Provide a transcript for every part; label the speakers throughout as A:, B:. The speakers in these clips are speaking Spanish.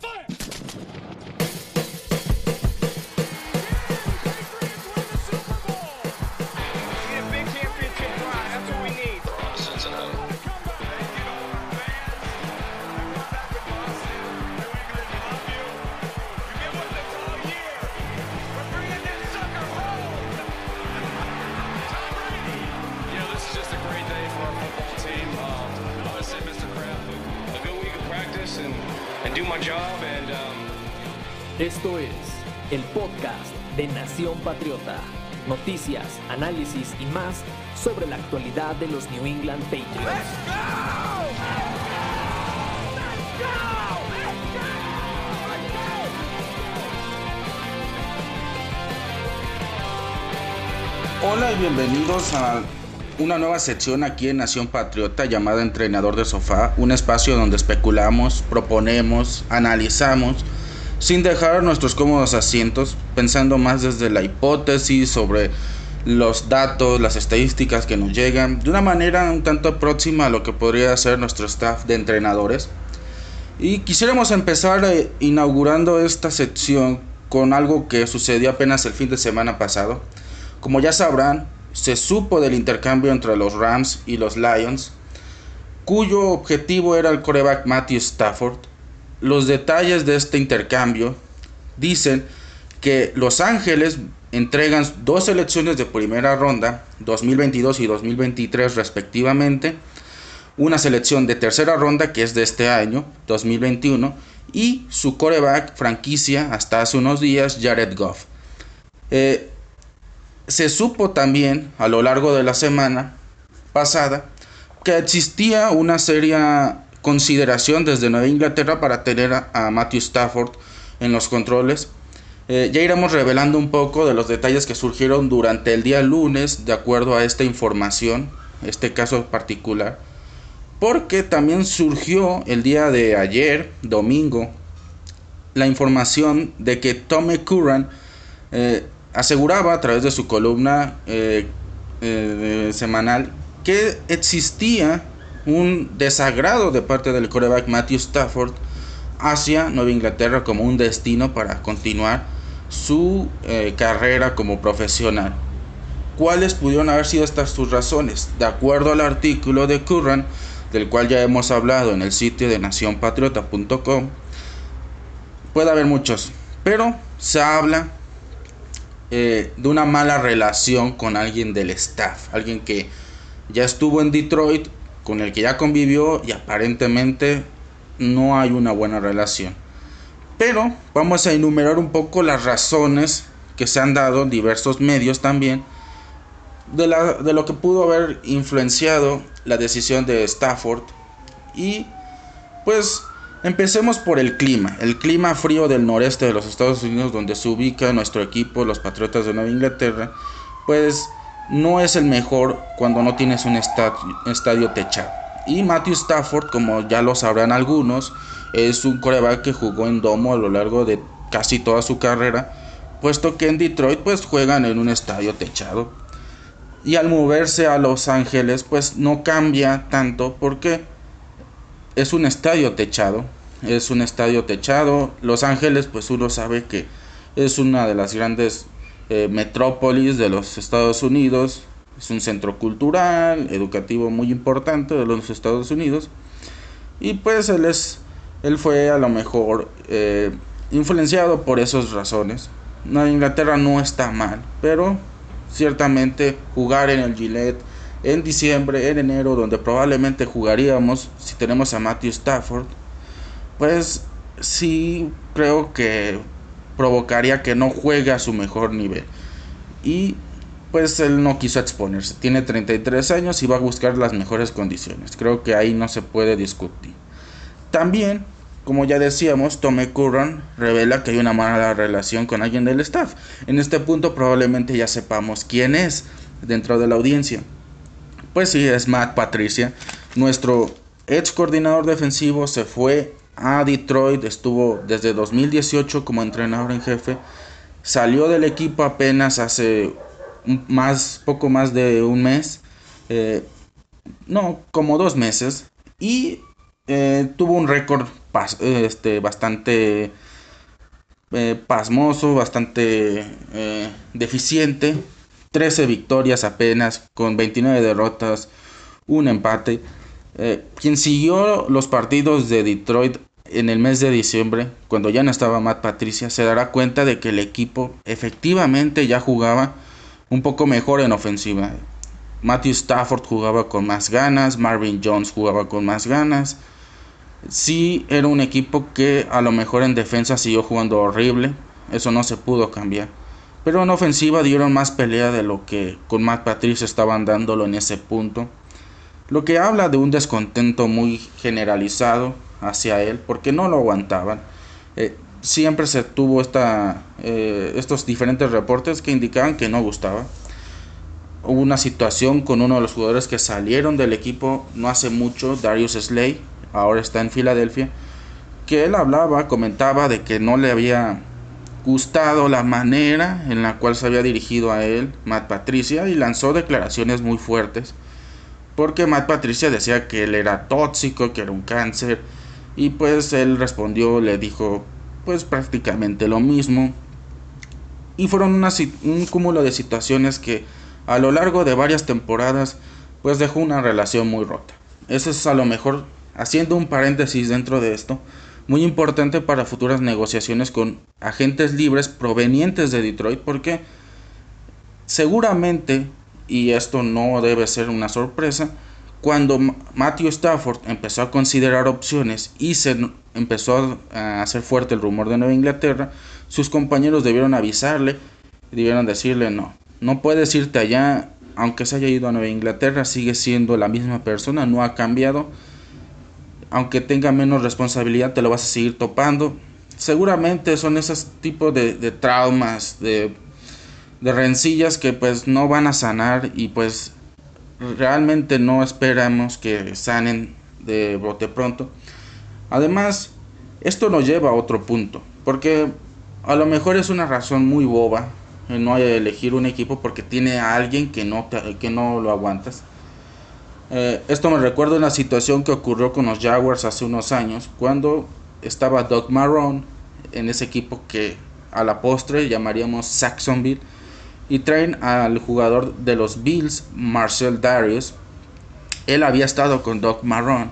A: Fire! Esto es el podcast de Nación Patriota. Noticias, análisis y más sobre la actualidad de los New England Patriots.
B: Hola y bienvenidos a una nueva sección aquí en Nación Patriota llamada Entrenador de Sofá, un espacio donde especulamos, proponemos, analizamos sin dejar nuestros cómodos asientos, pensando más desde la hipótesis sobre los datos, las estadísticas que nos llegan, de una manera un tanto próxima a lo que podría ser nuestro staff de entrenadores. Y quisiéramos empezar eh, inaugurando esta sección con algo que sucedió apenas el fin de semana pasado. Como ya sabrán, se supo del intercambio entre los Rams y los Lions, cuyo objetivo era el coreback Matthew Stafford, los detalles de este intercambio dicen que Los Ángeles entregan dos selecciones de primera ronda, 2022 y 2023 respectivamente, una selección de tercera ronda que es de este año, 2021, y su coreback franquicia hasta hace unos días, Jared Goff. Eh, se supo también a lo largo de la semana pasada que existía una seria consideración desde Nueva Inglaterra para tener a, Matthew Stafford en los controles. Eh, ya iremos revelando un poco de los detalles que surgieron durante el día lunes de acuerdo a esta información, este caso particular. Porque también surgió el día de ayer, domingo, la información de que Tommy Curran eh, aseguraba a través de su columna eh, semanal que existía un desagrado de parte del coreback Matthew Stafford hacia Nueva Inglaterra como un destino para continuar su eh, carrera como profesional. ¿Cuáles pudieron haber sido estas sus razones? De acuerdo al artículo de Curran, del cual ya hemos hablado en el sitio de nacionpatriota.com, puede haber muchos, pero se habla eh, de una mala relación con alguien del staff, alguien que ya estuvo en Detroit con el que ya convivió y aparentemente no hay una buena relación. Pero vamos a enumerar un poco las razones que se han dado diversos medios también de, de lo que pudo haber influenciado la decisión de Stafford. Y pues empecemos por el clima, el clima frío del noreste de los Estados Unidos donde se ubica nuestro equipo, los Patriotas de Nueva Inglaterra, pues no es el mejor cuando no tienes un estadio, techado. Y Matthew Stafford, como ya lo sabrán algunos, es un coreback que jugó en domo a lo largo de casi toda su carrera, puesto que en Detroit pues juegan en un estadio techado. Y al moverse a Los Ángeles pues no cambia tanto porque es un estadio techado, es un estadio techado. Los Ángeles pues uno sabe que es una de las grandes eh, metrópolis de los Estados Unidos. Es un centro cultural, educativo muy importante de los Estados Unidos. Y pues él, es, él fue a lo mejor eh, influenciado por esas razones. Nueva Inglaterra no está mal, pero ciertamente jugar en el Gillette en diciembre, en enero, donde probablemente jugaríamos si tenemos a Matthew Stafford, pues sí creo que provocaría que no juegue a su mejor nivel. Y pues él no quiso exponerse. Tiene 33 años y va a buscar las mejores condiciones. Creo que ahí no se puede discutir. También, como ya decíamos, Tommy Curran revela que hay una mala relación con alguien del staff. En este punto probablemente ya sepamos quién es dentro de la audiencia. Pues sí, es Matt Patricia. Nuestro ex coordinador defensivo se fue a Detroit, estuvo desde 2018 como entrenador en jefe, salió del equipo apenas hace más, poco más de un mes, eh, no, como dos meses, y eh, tuvo un récord este, bastante eh, pasmoso, bastante deficiente. 13 victorias apenas, con 29 derrotas, un empate. Quien siguió los partidos de Detroit en el mes de diciembre, cuando ya no estaba Matt Patricia, se dará cuenta de que el equipo efectivamente ya jugaba un poco mejor en ofensiva. Matthew Stafford jugaba con más ganas, Marvin Jones jugaba con más ganas. Sí, era un equipo que a lo mejor en defensa siguió jugando horrible, eso no se pudo cambiar. Pero en ofensiva dieron más pelea de lo que con Matt Patricia estaban dándolo en ese punto. Lo que habla de un descontento muy generalizado hacia él, porque no lo aguantaban. Eh, siempre se tuvo esta, eh, estos diferentes reportes que indicaban que no gustaba hubo una situación con uno de los jugadores que salieron del equipo no hace mucho, Darius Slay, ahora está en Filadelfia, que él hablaba, comentaba de que no le había gustado la manera en la cual se había dirigido a él Matt Patricia y lanzó declaraciones muy fuertes porque Matt Patricia decía que él era tóxico, que era un cáncer y pues él respondió, le dijo pues prácticamente lo mismo y fueron un cúmulo de situaciones que a lo largo de varias temporadas, pues dejó una relación muy rota. Eso es a lo mejor, haciendo un paréntesis dentro de esto, muy importante para futuras negociaciones con agentes libres provenientes de Detroit, porque seguramente, y esto no debe ser una sorpresa, cuando Matthew Stafford empezó a considerar opciones y se empezó a hacer fuerte el rumor de Nueva Inglaterra, sus compañeros debieron avisarle, debieron decirle no, no puedes irte allá, aunque se haya ido a Nueva Inglaterra, sigue siendo la misma persona, no ha cambiado. Aunque tenga menos responsabilidad, te lo vas a seguir topando. Seguramente son esos tipos de, traumas, de, de rencillas que pues no van a sanar y pues realmente no esperamos que sanen de bote pronto. Además, esto nos lleva a otro punto, porque a lo mejor es una razón muy boba, no elegir un equipo porque tiene a alguien que no, que no lo aguantas. Eh, esto me recuerda una situación que ocurrió con los Jaguars hace unos años, cuando estaba Doug Marrone en ese equipo que a la postre llamaríamos Saxonville, y traen al jugador de los Bills, Marcel Darius. Él había estado con Doug Marrone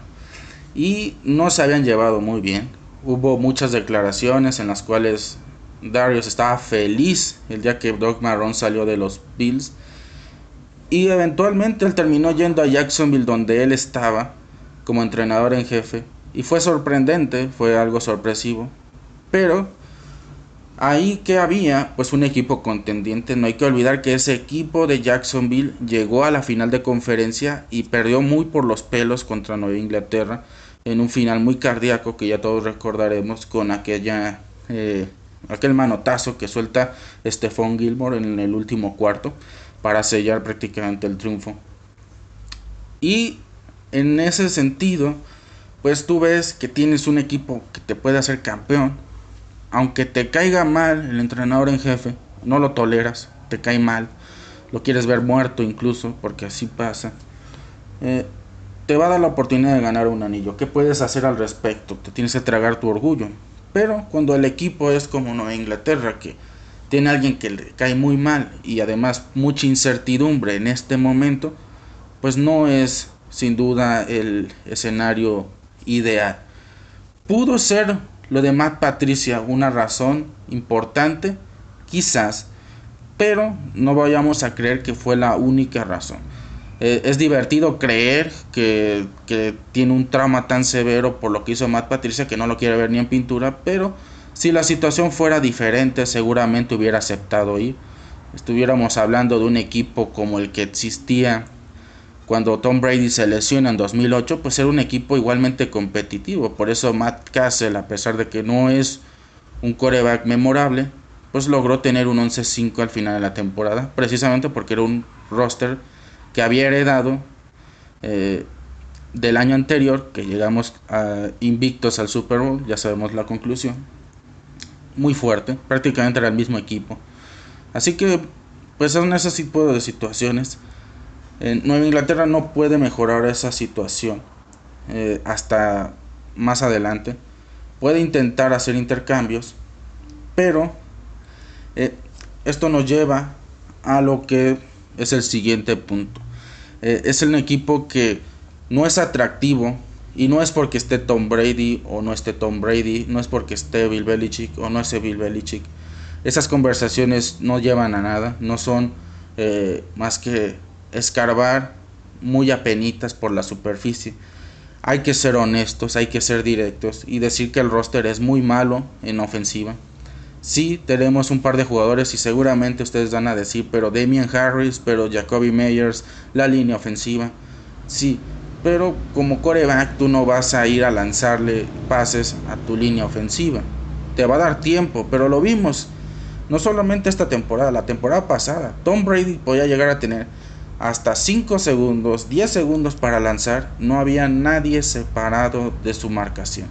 B: y no se habían llevado muy bien. Hubo muchas declaraciones en las cuales Darius estaba feliz el día que Doug Marrone salió de los Bills. Y eventualmente él terminó yendo a Jacksonville donde él estaba como entrenador en jefe. Y fue sorprendente, fue algo sorpresivo. Pero ahí que había pues un equipo contendiente. No hay que olvidar que ese equipo de Jacksonville llegó a la final de conferencia y perdió muy por los pelos contra Nueva Inglaterra en un final muy cardíaco que ya todos recordaremos con aquella eh, aquel manotazo que suelta Stephon Gilmore en el último cuarto para sellar prácticamente el triunfo. Y en ese sentido, pues tú ves que tienes un equipo que te puede hacer campeón, aunque te caiga mal el entrenador en jefe, no lo toleras, te cae mal, lo quieres ver muerto incluso, porque así pasa. Eh, te va a dar la oportunidad de ganar un anillo. ¿Qué puedes hacer al respecto? Te tienes que tragar tu orgullo. Pero cuando el equipo es como Nueva Inglaterra, que tiene alguien que le cae muy mal y además mucha incertidumbre en este momento, pues no es sin duda el escenario ideal. Pudo ser lo de Matt Patricia una razón importante, quizás, pero no vayamos a creer que fue la única razón. Eh, es divertido creer que, tiene un trauma tan severo por lo que hizo Matt Patricia que no lo quiere ver ni en pintura, pero si la situación fuera diferente seguramente hubiera aceptado ir. Estuviéramos hablando de un equipo como el que existía cuando Tom Brady se lesiona en 2008, pues era un equipo igualmente competitivo. Por eso Matt Cassell, a pesar de que no es un coreback memorable, pues logró tener un 11-5 al final de la temporada, precisamente porque era un roster que había heredado eh, del año anterior, que llegamos a, invictos al Super Bowl, ya sabemos la conclusión, muy fuerte, prácticamente era el mismo equipo. Así que, pues son ese tipo de situaciones. Nueva Inglaterra no puede mejorar esa situación eh, hasta más adelante. Puede intentar hacer intercambios, pero eh, esto nos lleva a lo que es el siguiente punto. Eh, es un equipo que no es atractivo y no es porque esté Tom Brady o no esté Tom Brady, no es porque esté Bill Belichick o no esté Bill Belichick. Esas conversaciones no llevan a nada, no son eh, más que escarbar muy apenitas por la superficie. Hay que ser honestos, hay que ser directos y decir que el roster es muy malo en ofensiva. Sí, tenemos un par de jugadores y seguramente ustedes van a decir, pero Damian Harris, pero Jacoby Meyers, la línea ofensiva. Sí, pero como coreback tú no vas a ir a lanzarle pases a tu línea ofensiva. Te va a dar tiempo, pero lo vimos. No solamente esta temporada, la temporada pasada. Tom Brady podía llegar a tener hasta 5 segundos, 10 segundos para lanzar. No había nadie separado de su marcación.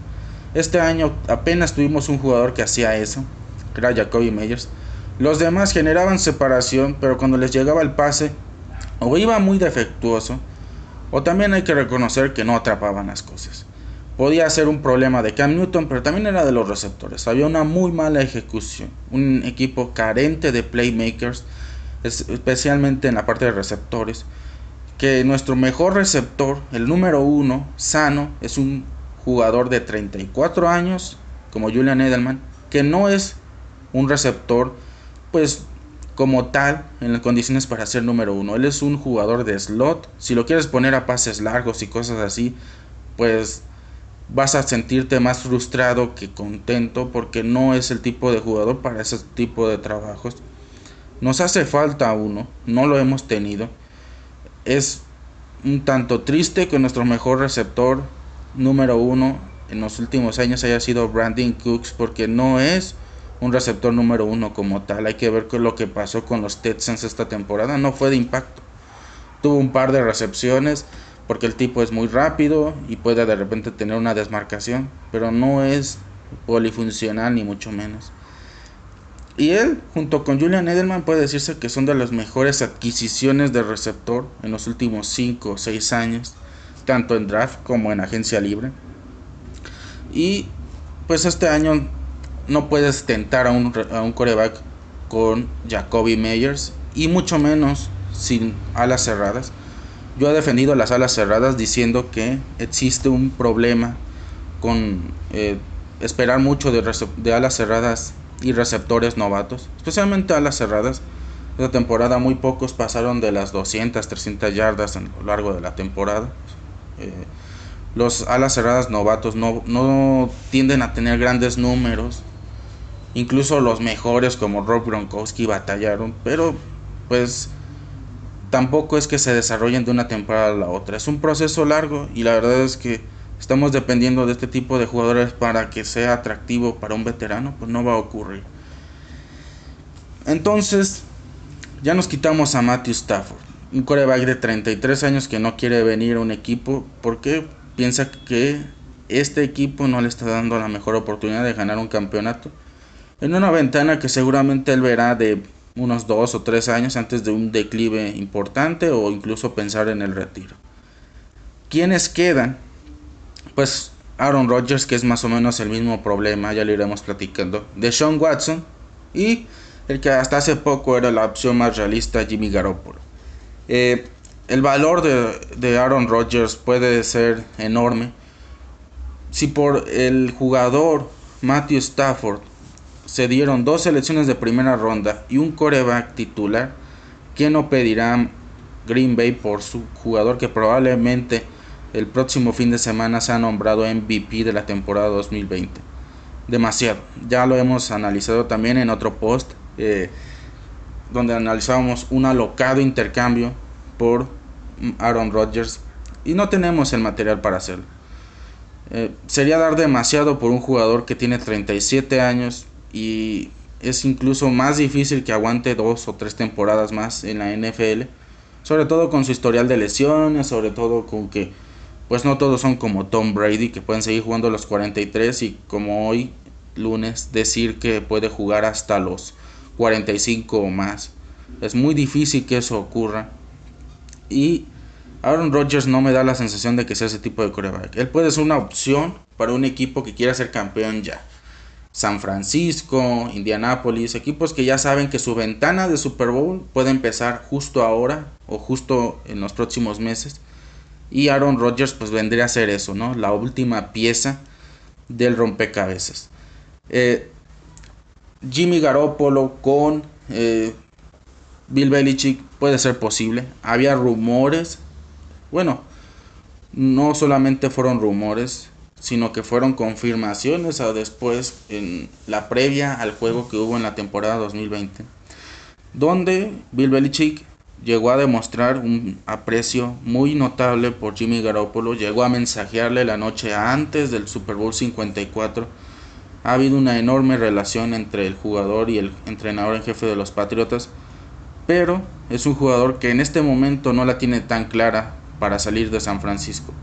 B: Este año apenas tuvimos un jugador que hacía eso que era Jacoby Meyers. Los demás generaban separación, pero cuando les llegaba el pase, o iba muy defectuoso, o también hay que reconocer que no atrapaban las cosas. Podía ser un problema de Cam Newton, pero también era de los receptores. Había una muy mala ejecución. Un equipo carente de playmakers, especialmente en la parte de receptores. Que nuestro mejor receptor, el número uno, sano, es un jugador de 34 años, como Julian Edelman, que no es un receptor, pues como tal, en las condiciones para ser número uno. Él es un jugador de slot. Si lo quieres poner a pases largos y cosas así, pues vas a sentirte más frustrado que contento porque no es el tipo de jugador para ese tipo de trabajos. Nos hace falta uno, no lo hemos tenido. Es un tanto triste que nuestro mejor receptor número uno en los últimos años haya sido Brandon Cooks porque no es un receptor número uno como tal. Hay que ver qué lo que pasó con los Texans esta temporada. No fue de impacto. Tuvo un par de recepciones porque el tipo es muy rápido y puede de repente tener una desmarcación, pero no es polifuncional ni mucho menos. Y él, junto con Julian Edelman, puede decirse que son de las mejores adquisiciones de receptor en los últimos 5 o 6 años, tanto en draft como en agencia libre. Y pues este año no puedes tentar a un, a un coreback con Jacoby Meyers y mucho menos sin alas cerradas. Yo he defendido las alas cerradas diciendo que existe un problema con eh, esperar mucho de, de, alas cerradas y receptores novatos, especialmente alas cerradas. Esta temporada muy pocos pasaron de las 200, 300 yardas a lo largo de la temporada. Eh, los alas cerradas novatos no, no tienden a tener grandes números Incluso los mejores como Rob Gronkowski batallaron, pero pues tampoco es que se desarrollen de una temporada a la otra. Es un proceso largo y la verdad es que estamos dependiendo de este tipo de jugadores para que sea atractivo para un veterano, pues no va a ocurrir. Entonces, ya nos quitamos a Matthew Stafford, un coreback de 33 años que no quiere venir a un equipo porque piensa que este equipo no le está dando la mejor oportunidad de ganar un campeonato en una ventana que seguramente él verá de unos dos o tres años antes de un declive importante o incluso pensar en el retiro. ¿Quiénes quedan? Pues Aaron Rodgers, que es más o menos el mismo problema, ya lo iremos platicando. De Sean Watson y el que hasta hace poco era la opción más realista, Jimmy Garoppolo. Eh, el valor de, de Aaron Rodgers puede ser enorme. Si por el jugador Matthew Stafford se dieron dos selecciones de primera ronda y un coreback titular, ¿quién no pedirá Green Bay por su jugador que probablemente el próximo fin de semana se ha nombrado MVP de la temporada 2020? Demasiado. Ya lo hemos analizado también en otro post eh, donde analizábamos un alocado intercambio por Aaron Rodgers y no tenemos el material para hacerlo. Eh, sería dar demasiado por un jugador que tiene 37 años, y es incluso más difícil que aguante dos o tres temporadas más en la NFL, sobre todo con su historial de lesiones, sobre todo con que pues no todos son como Tom Brady que pueden seguir jugando los 43 y como hoy lunes decir que puede jugar hasta los 45 o más. Es muy difícil que eso ocurra. Y Aaron Rodgers no me da la sensación de que sea ese tipo de coreback. Él puede ser una opción para un equipo que quiera ser campeón ya. San Francisco, Indianapolis, equipos que ya saben que su ventana de Super Bowl puede empezar justo ahora o justo en los próximos meses. Y Aaron Rodgers pues vendría a ser eso, ¿no? La última pieza del rompecabezas. Eh, Jimmy Garoppolo con eh, Bill Belichick puede ser posible. Había rumores bueno, no solamente fueron rumores, sino que fueron confirmaciones a después en la previa al juego que hubo en la temporada 2020, donde Bill Belichick llegó a demostrar un aprecio muy notable por Jimmy Garoppolo, llegó a mensajearle la noche antes del Super Bowl 54. Ha habido una enorme relación entre el jugador y el entrenador en jefe de los Patriotas, pero es un jugador que en este momento no la tiene tan clara para salir de San Francisco.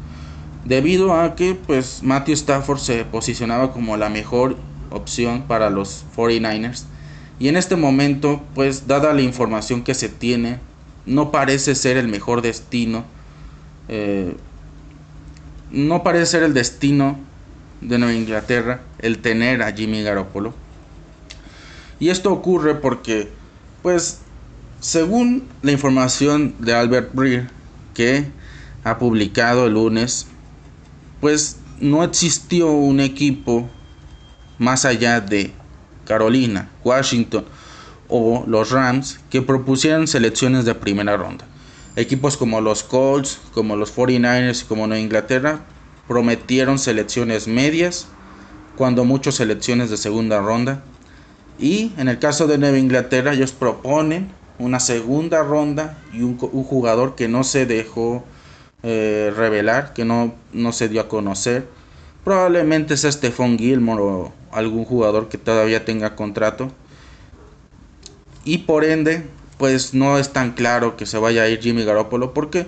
B: Debido a que pues Matthew Stafford se posicionaba como la mejor opción para los 49ers. Y en este momento, pues dada la información que se tiene, no parece ser el mejor destino. Eh, no parece ser el destino de Nueva Inglaterra el tener a Jimmy Garoppolo. Y esto ocurre porque, pues, según la información de Albert Breer, que ha publicado el lunes, pues no existió un equipo más allá de Carolina, Washington o los Rams que propusieran selecciones de primera ronda. Equipos como los Colts, como los 49ers y como Nueva Inglaterra prometieron selecciones medias, cuando muchas selecciones de segunda ronda. Y en el caso de Nueva Inglaterra ellos proponen una segunda ronda y un, un jugador que no se dejó eh, revelar, que no, no se dio a conocer. Probablemente sea Stephon Gilmore o algún jugador que todavía tenga contrato. Y por ende, pues no es tan claro que se vaya a ir Jimmy Garoppolo porque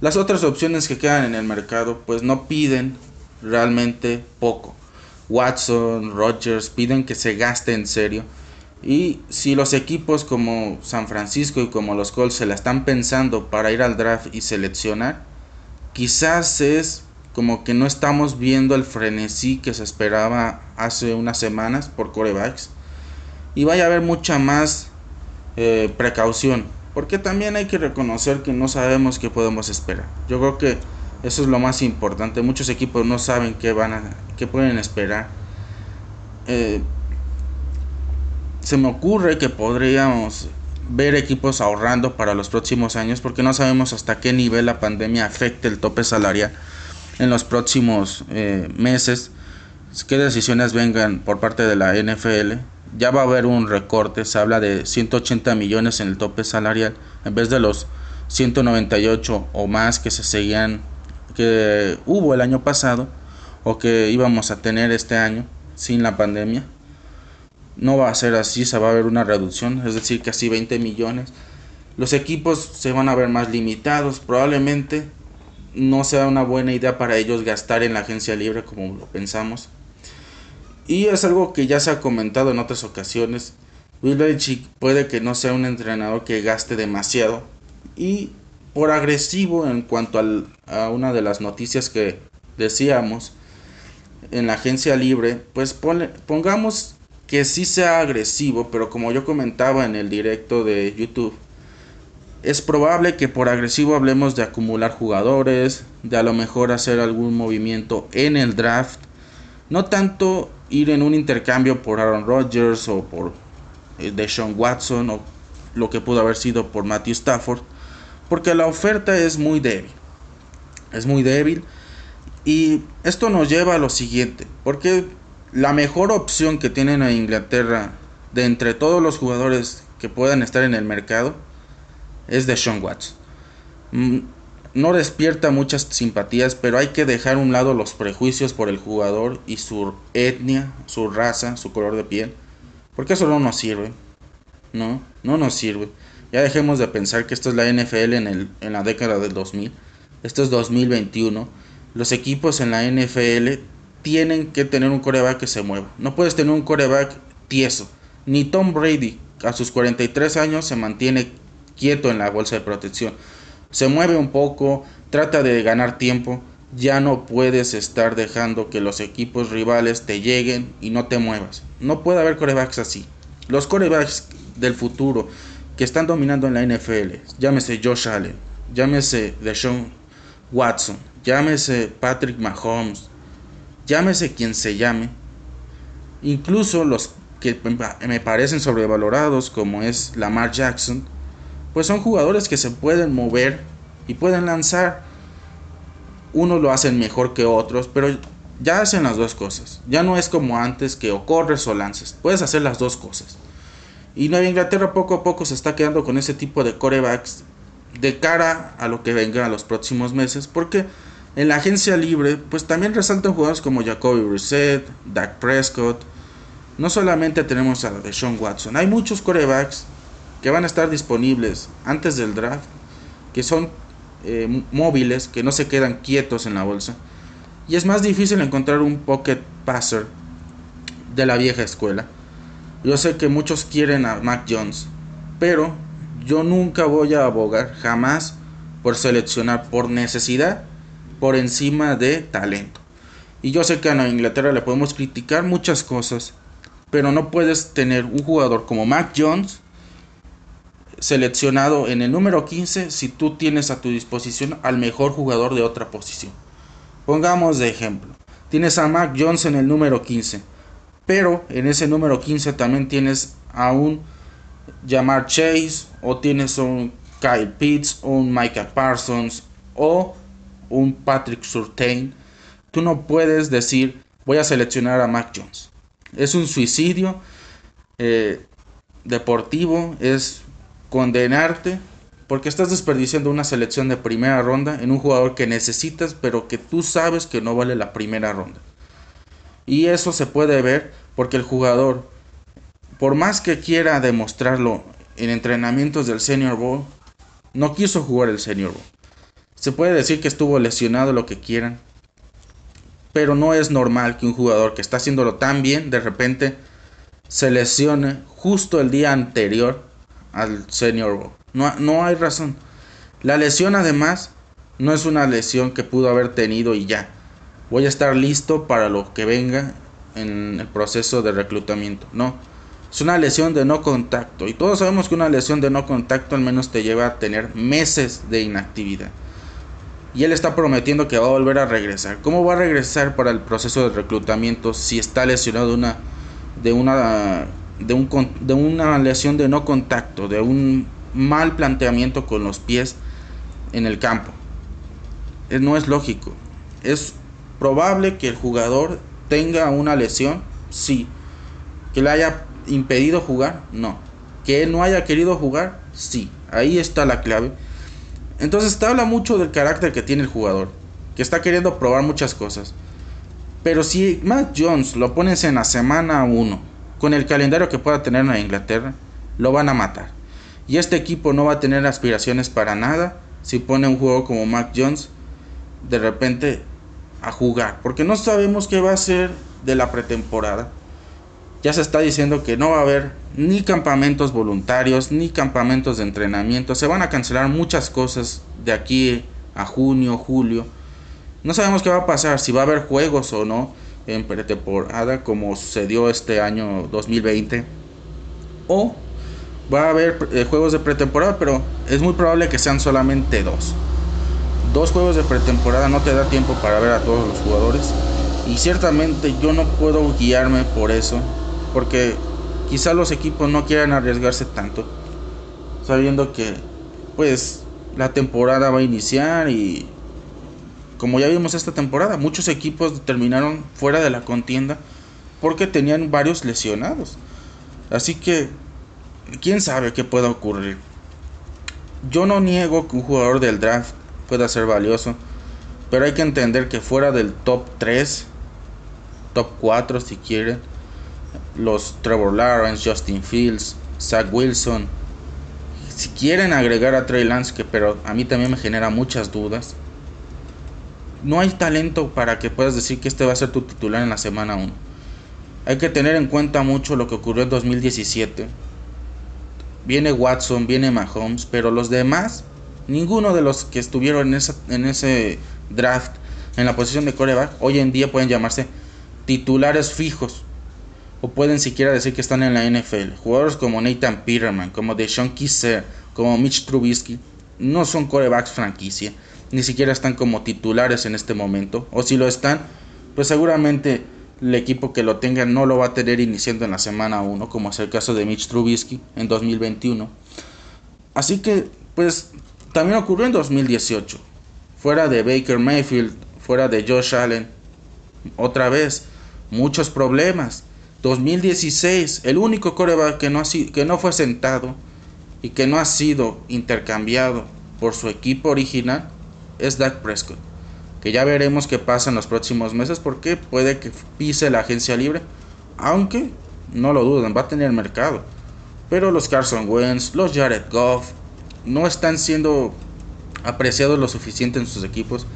B: las otras opciones que quedan en el mercado pues no piden realmente poco. Watson, Rodgers piden que se gaste en serio. Y si los equipos como San Francisco y como los Colts se la están pensando para ir al draft y seleccionar, quizás es como que no estamos viendo el frenesí que se esperaba hace unas semanas por corebacks. Y vaya a haber mucha más eh, precaución. Porque también hay que reconocer que no sabemos qué podemos esperar. Yo creo que eso es lo más importante. Muchos equipos no saben qué van a, qué pueden esperar. Eh, se me ocurre que podríamos ver equipos ahorrando para los próximos años porque no sabemos hasta qué nivel la pandemia afecte el tope salarial en los próximos eh, meses, qué decisiones vengan por parte de la NFL. Ya va a haber un recorte, se habla de 180 millones en el tope salarial en vez de los 198 o más que se seguían que hubo el año pasado o que íbamos a tener este año sin la pandemia no va a ser así, se va a ver una reducción, es decir, casi 20 millones. Los equipos se van a ver más limitados, probablemente no sea una buena idea para ellos gastar en la agencia libre como lo pensamos. Y es algo que ya se ha comentado en otras ocasiones. Bill Belichick puede que no sea un entrenador que gaste demasiado. Y por agresivo en cuanto a una de las noticias que decíamos en la agencia libre, pues pongamos que sí sea agresivo, pero como yo comentaba en el directo de YouTube, es probable que por agresivo hablemos de acumular jugadores, de a lo mejor hacer algún movimiento en el draft, no tanto ir en un intercambio por Aaron Rodgers o por eh, Deshaun Watson o lo que pudo haber sido por Matthew Stafford, porque la oferta es muy débil. Es muy débil y esto nos lleva a lo siguiente, porque la mejor opción que tienen a Inglaterra de entre todos los jugadores que puedan estar en el mercado es de Sean Watts. Mm, no despierta muchas simpatías, pero hay que dejar a un lado los prejuicios por el jugador y su etnia, su raza, su color de piel, porque eso no nos sirve. No, no nos sirve. Ya dejemos de pensar que esto es la NFL en, el, en la década del 2000. Esto es 2021. Los equipos en la NFL tienen que tener un coreback que se mueva. No puedes tener un coreback tieso. Ni Tom Brady, a sus 43 años, se mantiene quieto en la bolsa de protección. Se mueve un poco, trata de ganar tiempo. Ya no puedes estar dejando que los equipos rivales te lleguen y no te muevas. No puede haber corebacks así. Los corebacks del futuro que están dominando en la NFL, llámese Josh Allen, llámese Deshaun Watson, llámese Patrick Mahomes, llámese quien se llame, incluso los que me parecen sobrevalorados como es Lamar Jackson, pues son jugadores que se pueden mover y pueden lanzar. Unos lo hacen mejor que otros, pero ya hacen las dos cosas. Ya no es como antes que o corres o lanzas. Puedes hacer las dos cosas. Y Nueva Inglaterra poco a poco se está quedando con ese tipo de corebacks de cara a lo que venga a los próximos meses. Porque en la agencia libre, pues también resaltan jugadores como Jacoby Brissett, Dak Prescott. No solamente tenemos a Deshaun Watson, hay muchos corebacks que van a estar disponibles antes del draft, que son eh, móviles, que no se quedan quietos en la bolsa. Y es más difícil encontrar un pocket passer de la vieja escuela. Yo sé que muchos quieren a Mac Jones, pero yo nunca voy a abogar jamás por seleccionar por necesidad por encima de talento. Y yo sé que a Inglaterra le podemos criticar muchas cosas, pero no puedes tener un jugador como Mac Jones seleccionado en el número 15 si tú tienes a tu disposición al mejor jugador de otra posición. Pongamos de ejemplo, tienes a Mac Jones en el número 15, pero en ese número 15 también tienes a un Jamar Chase, o tienes un Kyle Pitts, o un Micah Parsons, o un Patrick Surtain. Tú no puedes decir, voy a seleccionar a Mac Jones. Es un suicidio eh, deportivo, es condenarte porque estás desperdiciando una selección de primera ronda en un jugador que necesitas, pero que tú sabes que no vale la primera ronda. Y eso se puede ver porque el jugador, por más que quiera demostrarlo en entrenamientos del Senior Bowl, no quiso jugar el Senior Bowl. Se puede decir que estuvo lesionado, lo que quieran. Pero no es normal que un jugador que está haciéndolo tan bien, de repente se lesione justo el día anterior al Senior. No, no hay razón. La lesión además no es una lesión que pudo haber tenido y ya. Voy a estar listo para lo que venga en el proceso de reclutamiento. No. Es una lesión de no contacto. Y todos sabemos que una lesión de no contacto al menos te lleva a tener meses de inactividad. Y él está prometiendo que va a volver a regresar. ¿Cómo va a regresar para el proceso de reclutamiento si está lesionado una, de una de, un, de una lesión de no contacto, de un mal planteamiento con los pies en el campo. Eh, no es lógico. Es probable que el jugador tenga una lesión, sí. Que le haya impedido jugar, no. Que él no haya querido jugar, sí. Ahí está la clave. Entonces te habla mucho del carácter que tiene el jugador, que está queriendo probar muchas cosas. Pero si Matt Jones lo pones en la semana 1 con el calendario que pueda tener en Inglaterra, lo van a matar. Y este equipo no va a tener aspiraciones para nada si pone un juego como Mac Jones de repente a jugar. Porque no sabemos qué va a ser de la pretemporada. Ya se está diciendo que no va a haber ni campamentos voluntarios, ni campamentos de entrenamiento. Se van a cancelar muchas cosas de aquí a junio, julio. No sabemos qué va a pasar, si va a haber juegos o no en pretemporada como sucedió este año 2020. O va a haber eh, juegos de pretemporada, pero es muy probable que sean solamente dos. Dos juegos de pretemporada no te da tiempo para ver a todos los jugadores. Y ciertamente yo no puedo guiarme por eso. Porque quizá los equipos no quieran arriesgarse tanto. Sabiendo que pues la temporada va a iniciar y como ya vimos esta temporada, muchos equipos terminaron fuera de la contienda porque tenían varios lesionados. Así que, quién sabe qué pueda ocurrir. Yo no niego que un jugador del draft pueda ser valioso, pero hay que entender que fuera del top 3, top 4 si quieren, los Trevor Lawrence, Justin Fields, Zach Wilson, si quieren agregar a Trey Lance, que pero a mí también me genera muchas dudas, no hay talento para que puedas decir que este va a ser tu titular en la semana 1. Hay que tener en cuenta mucho lo que ocurrió en 2017. Viene Watson, viene Mahomes, pero los demás Ninguno de los que estuvieron en, ese draft en la posición de coreback hoy en día pueden llamarse titulares fijos. O pueden siquiera decir que están en la NFL. Jugadores como Nathan Peterman, como Deshaun Kisser, como Mitch Trubisky, no son corebacks franquicia. Ni siquiera están como titulares en este momento. O si lo están, pues seguramente el equipo que lo tenga no lo va a tener iniciando en la semana 1, como es el caso de Mitch Trubisky en 2021. Así que, pues, también ocurrió en 2018. Fuera de Baker Mayfield, fuera de Josh Allen, otra vez, muchos problemas. 2016, el único coreback que no, ha que no fue sentado y que no ha sido intercambiado por su equipo original es Dak Prescott. Que ya veremos qué pasa en los próximos meses porque puede que pise la agencia libre. Aunque, no lo duden, va a tener mercado. Pero los Carson Wentz, los Jared Goff, no están siendo apreciados lo suficiente en sus equipos.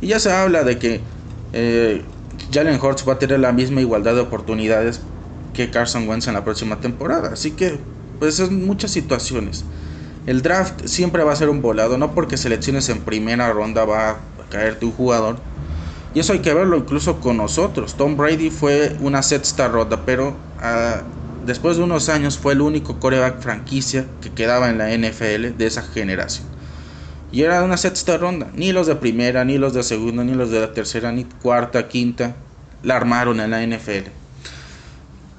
B: Y ya se habla de que eh, Jalen Hurts va a tener la misma igualdad de oportunidades que Carson Wentz en la próxima temporada. Así que, pues es muchas situaciones. El draft siempre va a ser un volado, no porque selecciones en primera ronda va a caerte un jugador. Y eso hay que verlo incluso con nosotros. Tom Brady fue una sexta ronda, pero ah, después de unos años fue el único coreback franquicia que quedaba en la NFL de esa generación. Y era una sexta ronda. Ni los de primera, ni los de segunda, ni los de la tercera, ni cuarta, quinta. La armaron en la NFL.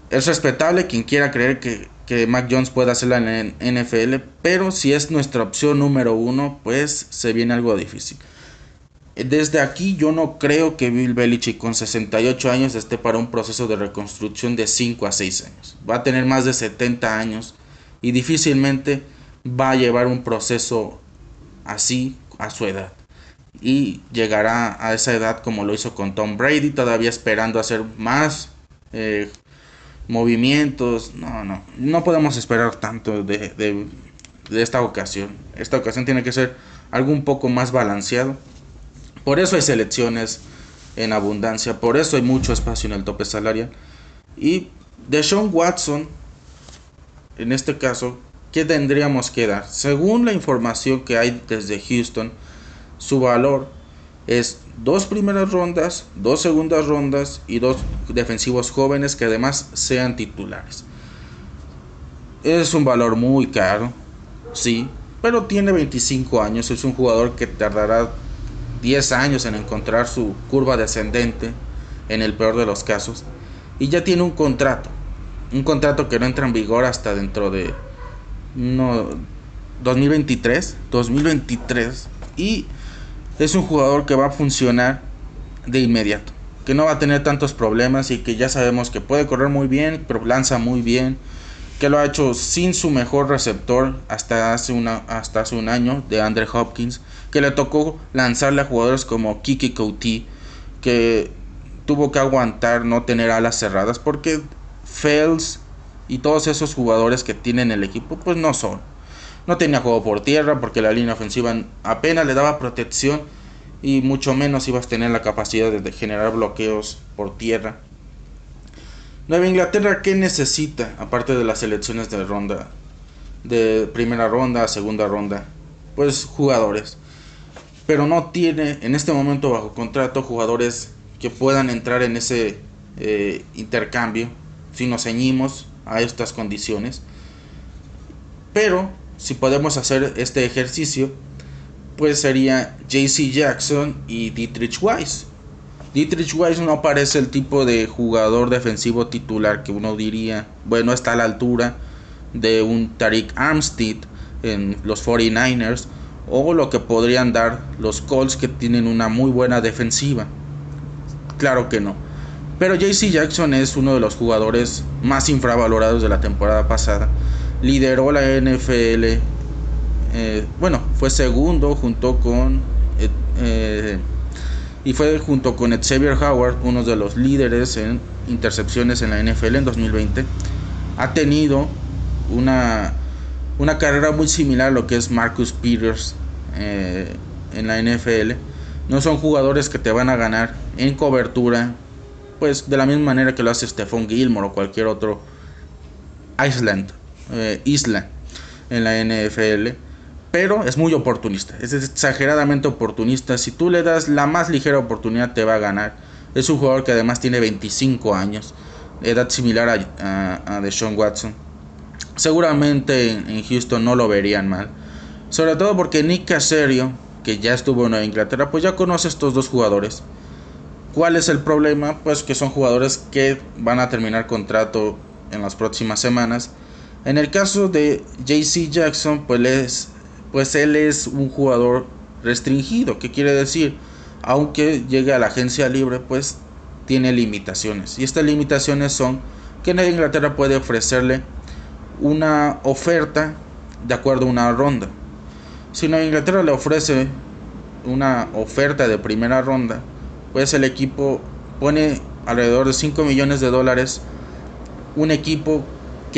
B: Es respetable quien quiera creer que, que Mac Jones pueda hacerla en la NFL. Pero si es nuestra opción número uno, pues se viene algo difícil. Desde aquí yo no creo que Bill Belichick con 68 años esté para un proceso de reconstrucción de 5 a 6 años. Va a tener más de 70 años y difícilmente va a llevar un proceso así a su edad. Y llegará a esa edad como lo hizo con Tom Brady, todavía esperando hacer más eh, movimientos. No, no, no podemos esperar tanto de, de esta ocasión. Esta ocasión tiene que ser algo un poco más balanceado por eso hay selecciones en abundancia, por eso hay mucho espacio en el tope salarial. Y de Sean Watson, en este caso, ¿qué tendríamos que dar? Según la información que hay desde Houston, su valor es dos primeras rondas, dos segundas rondas y dos defensivos jóvenes que además sean titulares. Es un valor muy caro, sí, pero tiene 25 años, es un jugador que tardará 10 años en encontrar su curva descendente, en el peor de los casos, y ya tiene un contrato, un contrato que no entra en vigor hasta dentro de no, 2023, 2023, y es un jugador que va a funcionar de inmediato, que no va a tener tantos problemas y que ya sabemos que puede correr muy bien, pero lanza muy bien, que lo ha hecho sin su mejor receptor hasta hace, una, hasta hace un año, de Andre Hopkins, que le tocó lanzarle a jugadores como Kiki Couti, que tuvo que aguantar no tener alas cerradas, porque Fels y todos esos jugadores que tienen el equipo, pues no son. No tenía juego por tierra, porque la línea ofensiva apenas le daba protección y mucho menos ibas a tener la capacidad de generar bloqueos por tierra. Nueva Inglaterra, ¿qué necesita? Aparte de las selecciones de ronda, de primera ronda, segunda ronda. Pues jugadores. Pero no tiene en este momento bajo contrato jugadores que puedan entrar en ese eh, intercambio si nos ceñimos a estas condiciones. Pero si podemos hacer este ejercicio, pues sería JC Jackson y Dietrich Weiss. Dietrich Weiss no parece el tipo de jugador defensivo titular que uno diría, bueno, está a la altura de un Tariq Armstead en los 49ers o lo que podrían dar los Colts que tienen una muy buena defensiva. Claro que no. Pero JC Jackson es uno de los jugadores más infravalorados de la temporada pasada. Lideró la NFL. Eh, bueno, fue segundo junto con eh, eh, y fue junto con Xavier Howard uno de los líderes en intercepciones en la NFL en 2020. Ha tenido una, una carrera muy similar a lo que es Marcus Peters en la NFL. No son jugadores que te van a ganar en cobertura, pues de la misma manera que lo hace Stephon Gilmore o cualquier otro Island, eh, isla en la NFL pero es muy oportunista, es exageradamente oportunista. Si tú le das la más ligera oportunidad te va a ganar. Es un jugador que además tiene 25 años, edad similar a, a, Deshaun Watson. Seguramente en, Houston no lo verían mal. Sobre todo porque Nick Caserio, que ya estuvo en Inglaterra, pues ya conoce a estos dos jugadores. ¿Cuál es el problema? Pues que son jugadores que van a terminar contrato en las próximas semanas. En el caso de JC Jackson, pues, pues él es un jugador restringido. ¿Qué quiere decir? Aunque llegue a la agencia libre, pues tiene limitaciones. Y estas limitaciones son que Nueva Inglaterra puede ofrecerle una oferta de acuerdo a una ronda. Si Nueva Inglaterra le ofrece una oferta de primera ronda, pues el equipo pone alrededor de 5 millones de dólares. Un equipo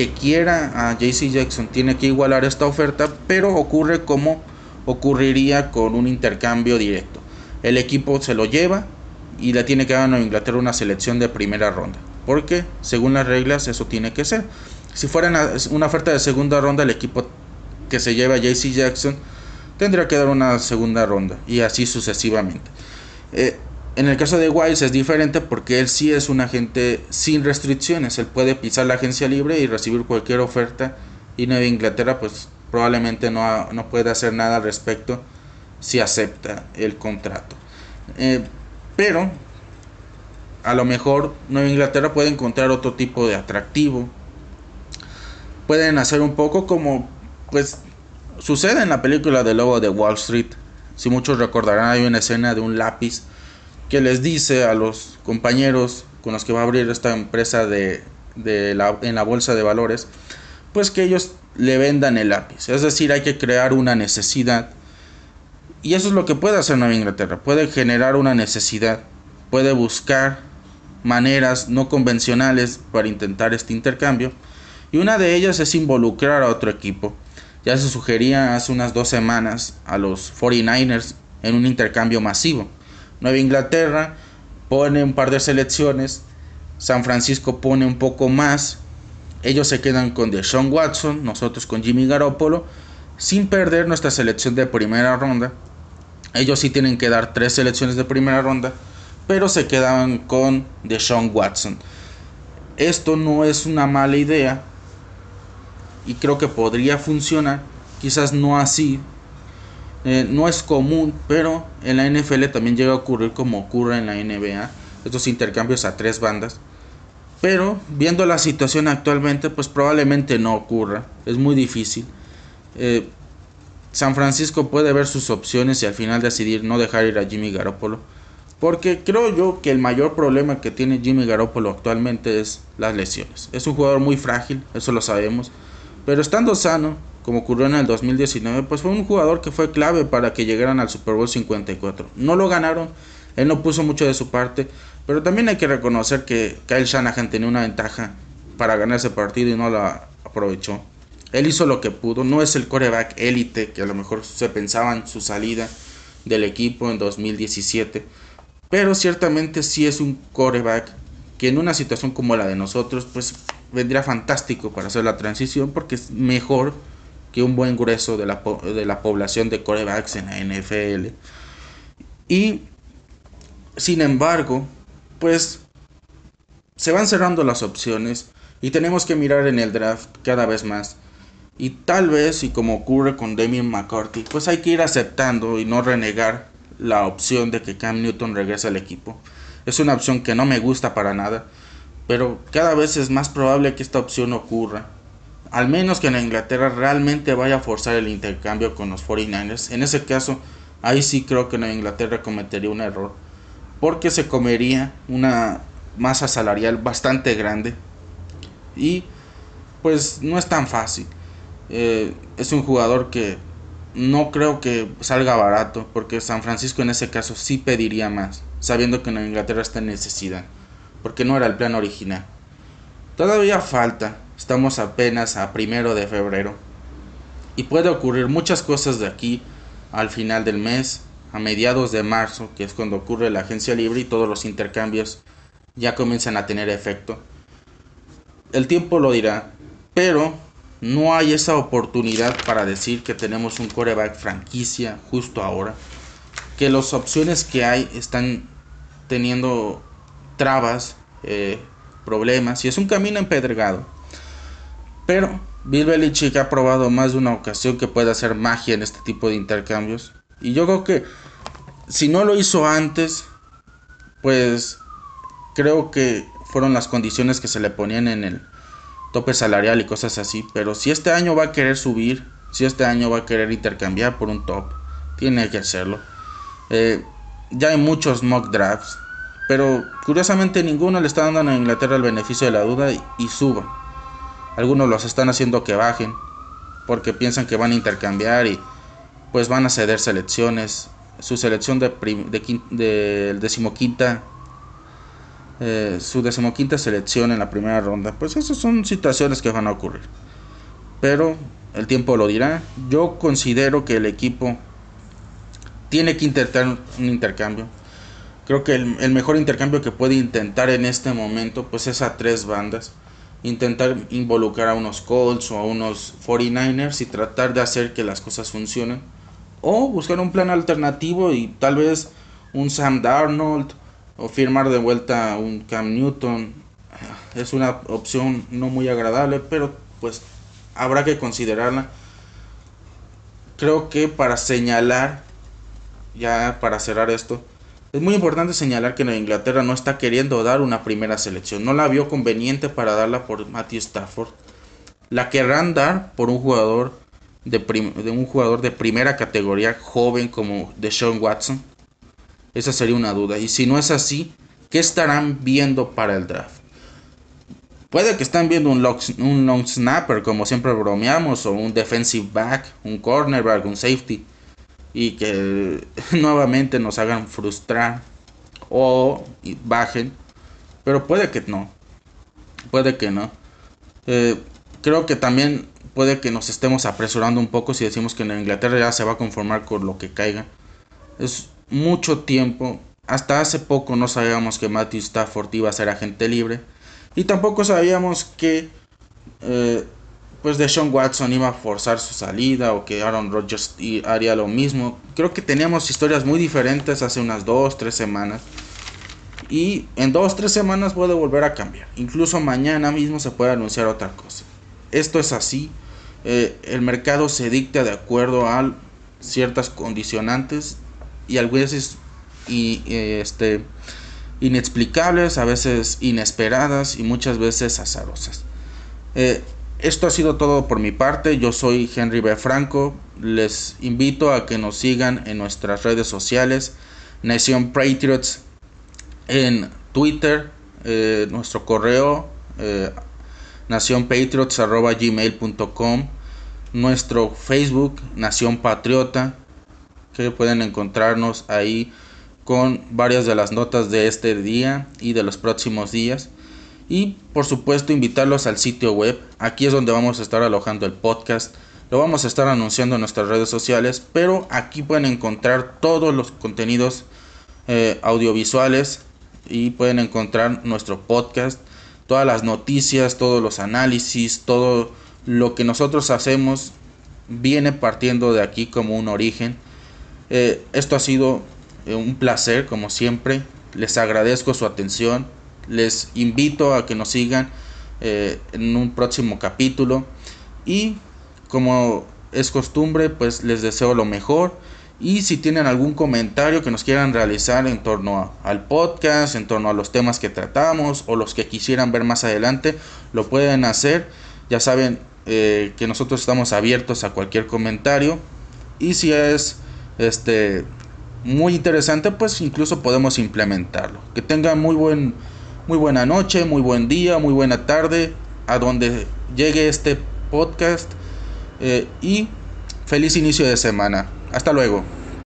B: quiera a JC Jackson tiene que igualar esta oferta, pero ocurre como ocurriría con un intercambio directo. El equipo se lo lleva y le tiene que dar a Inglaterra una selección de primera ronda, porque según las reglas eso tiene que ser. Si fuera una oferta de segunda ronda, el equipo que se lleva a JC Jackson tendría que dar una segunda ronda y así sucesivamente. Eh, en el caso de Wiles es diferente porque él sí es un agente sin restricciones. Él puede pisar la agencia libre y recibir cualquier oferta. Y Nueva Inglaterra pues probablemente no, no puede hacer nada al respecto si acepta el contrato. Eh, pero a lo mejor Nueva Inglaterra puede encontrar otro tipo de atractivo. Pueden hacer un poco como pues sucede en la película de Lobo de Wall Street. Si muchos recordarán hay una escena de un lápiz que les dice a los compañeros con los que va a abrir esta empresa de, la, en la bolsa de valores, pues que ellos le vendan el lápiz. Es decir, hay que crear una necesidad. Y eso es lo que puede hacer Nueva Inglaterra. Puede generar una necesidad. Puede buscar maneras no convencionales para intentar este intercambio. Y una de ellas es involucrar a otro equipo. Ya se sugería hace unas dos semanas a los 49ers en un intercambio masivo. Nueva Inglaterra pone un par de selecciones, San Francisco pone un poco más, ellos se quedan con Deshaun Watson, nosotros con Jimmy Garoppolo, sin perder nuestra selección de primera ronda. Ellos sí tienen que dar tres selecciones de primera ronda, pero se quedan con Deshaun Watson. Esto no es una mala idea y creo que podría funcionar, quizás no así eh, no es común, pero en la NFL también llega a ocurrir como ocurre en la NBA, estos intercambios a tres bandas. Pero viendo la situación actualmente, pues probablemente no ocurra, es muy difícil. Eh, San Francisco puede ver sus opciones y al final decidir no dejar ir a Jimmy Garoppolo. Porque creo yo que el mayor problema que tiene Jimmy Garoppolo actualmente es las lesiones. Es un jugador muy frágil, eso lo sabemos. Pero estando sano, como ocurrió en el 2019, pues fue un jugador que fue clave para que llegaran al Super Bowl 54. No lo ganaron, él no puso mucho de su parte, pero también hay que reconocer que Kyle Shanahan tenía una ventaja para ganar ese partido y no la aprovechó. Él hizo lo que pudo, no es el coreback élite que a lo mejor se pensaba en su salida del equipo en 2017, pero ciertamente sí es un coreback que en una situación como la de nosotros, pues vendría fantástico para hacer la transición porque es mejor que un buen grueso de la, de la población de corebacks en la NFL. Y sin embargo, pues se van cerrando las opciones y tenemos que mirar en el draft cada vez más. Y tal vez, y como ocurre con Damien McCarthy, pues hay que ir aceptando y no renegar la opción de que Cam Newton regrese al equipo. Es una opción que no me gusta para nada, pero cada vez es más probable que esta opción ocurra al menos que en Inglaterra realmente vaya a forzar el intercambio con los 49ers. En ese caso, ahí sí creo que en Inglaterra cometería un error. Porque se comería una masa salarial bastante grande. Y pues no es tan fácil. Eh, es un jugador que no creo que salga barato. Porque San Francisco en ese caso sí pediría más. Sabiendo que en Inglaterra está en necesidad. Porque no era el plan original. Todavía falta Estamos apenas a primero de febrero. Y puede ocurrir muchas cosas de aquí al final del mes, a mediados de marzo, que es cuando ocurre la agencia libre y todos los intercambios ya comienzan a tener efecto. El tiempo lo dirá, pero no hay esa oportunidad para decir que tenemos un coreback franquicia justo ahora. Que las opciones que hay están teniendo trabas, eh, problemas, y es un camino empedregado. Pero Bill Belichick ha probado más de una ocasión que puede hacer magia en este tipo de intercambios. Y yo creo que si no lo hizo antes, pues creo que fueron las condiciones que se le ponían en el tope salarial y cosas así. Pero si este año va a querer subir, si este año va a querer intercambiar por un top, tiene que hacerlo. Eh, ya hay muchos mock drafts, pero curiosamente ninguno le está dando a Inglaterra el beneficio de la duda y, suban. Algunos los están haciendo que bajen porque piensan que van a intercambiar y pues van a ceder selecciones. Su selección de, de, decimoquinta eh, su decimoquinta selección en la primera ronda. Pues esas son situaciones que van a ocurrir. Pero el tiempo lo dirá. Yo considero que el equipo tiene que intentar un intercambio. Creo que el, el, mejor intercambio que puede intentar en este momento pues es a tres bandas. Intentar involucrar a unos Colts o a unos 49ers y tratar de hacer que las cosas funcionen. O buscar un plan alternativo y tal vez un Sam Darnold o firmar de vuelta un Cam Newton es una opción no muy agradable, pero pues habrá que considerarla. Creo que para señalar, ya para cerrar esto, es muy importante señalar que Inglaterra no está queriendo dar una primera selección, no la vio conveniente para darla por Matthew Stafford. La querrán dar por un jugador de, un jugador de primera categoría joven como Deshaun Watson esa sería una duda. Y si no es así, ¿qué estarán viendo para el draft? Puede que estén viendo un, un long snapper, como siempre bromeamos, o un defensive back, un cornerback, un safety, y que nuevamente nos hagan frustrar o bajen, pero puede que no, puede que no. Eh, creo que también puede que nos estemos apresurando un poco si decimos que en Inglaterra ya se va a conformar con lo que caiga. Es mucho tiempo. Hasta hace poco no sabíamos que Matthew Stafford iba a ser agente libre. Y tampoco sabíamos que eh, pues Deshaun Watson iba a forzar su salida o que Aaron Rodgers haría lo mismo. Creo que teníamos historias muy diferentes hace unas dos, tres semanas. Y en dos, tres semanas puede volver a cambiar. Incluso mañana mismo se puede anunciar otra cosa. Esto es así. Eh, el mercado se dicta de acuerdo a ciertas condicionantes y a veces y, este, inexplicables, a veces inesperadas y muchas veces azarosas. Eh, esto ha sido todo por mi parte. Yo soy Henry B. Franco. Les invito a que nos sigan en nuestras redes sociales. Nación Patriots en Twitter. Eh, nuestro correo eh, nacionpatriots.gmail.com Nuestro Facebook Nación Patriota que pueden encontrarnos ahí con varias de las notas de este día y de los próximos días. Y por supuesto invitarlos al sitio web. Aquí es donde vamos a estar alojando el podcast. Lo vamos a estar anunciando en nuestras redes sociales. Pero aquí pueden encontrar todos los contenidos eh, audiovisuales. Y pueden encontrar nuestro podcast. Todas las noticias, todos los análisis, todo lo que nosotros hacemos viene partiendo de aquí como un origen eh, esto ha sido eh, un placer, como siempre. Les agradezco su atención. Les invito a que nos sigan eh, en un próximo capítulo. Y como es costumbre, pues les deseo lo mejor. Y si tienen algún comentario que nos quieran realizar en torno al podcast, en torno a los temas que tratamos o los que quisieran ver más adelante, lo pueden hacer. Ya saben que nosotros estamos abiertos a cualquier comentario. Y si es este muy interesante, pues incluso podemos implementarlo. Que tengan muy buen muy buena noche, muy buen día, muy buena tarde a donde llegue este podcast eh, y feliz inicio de semana. Hasta luego.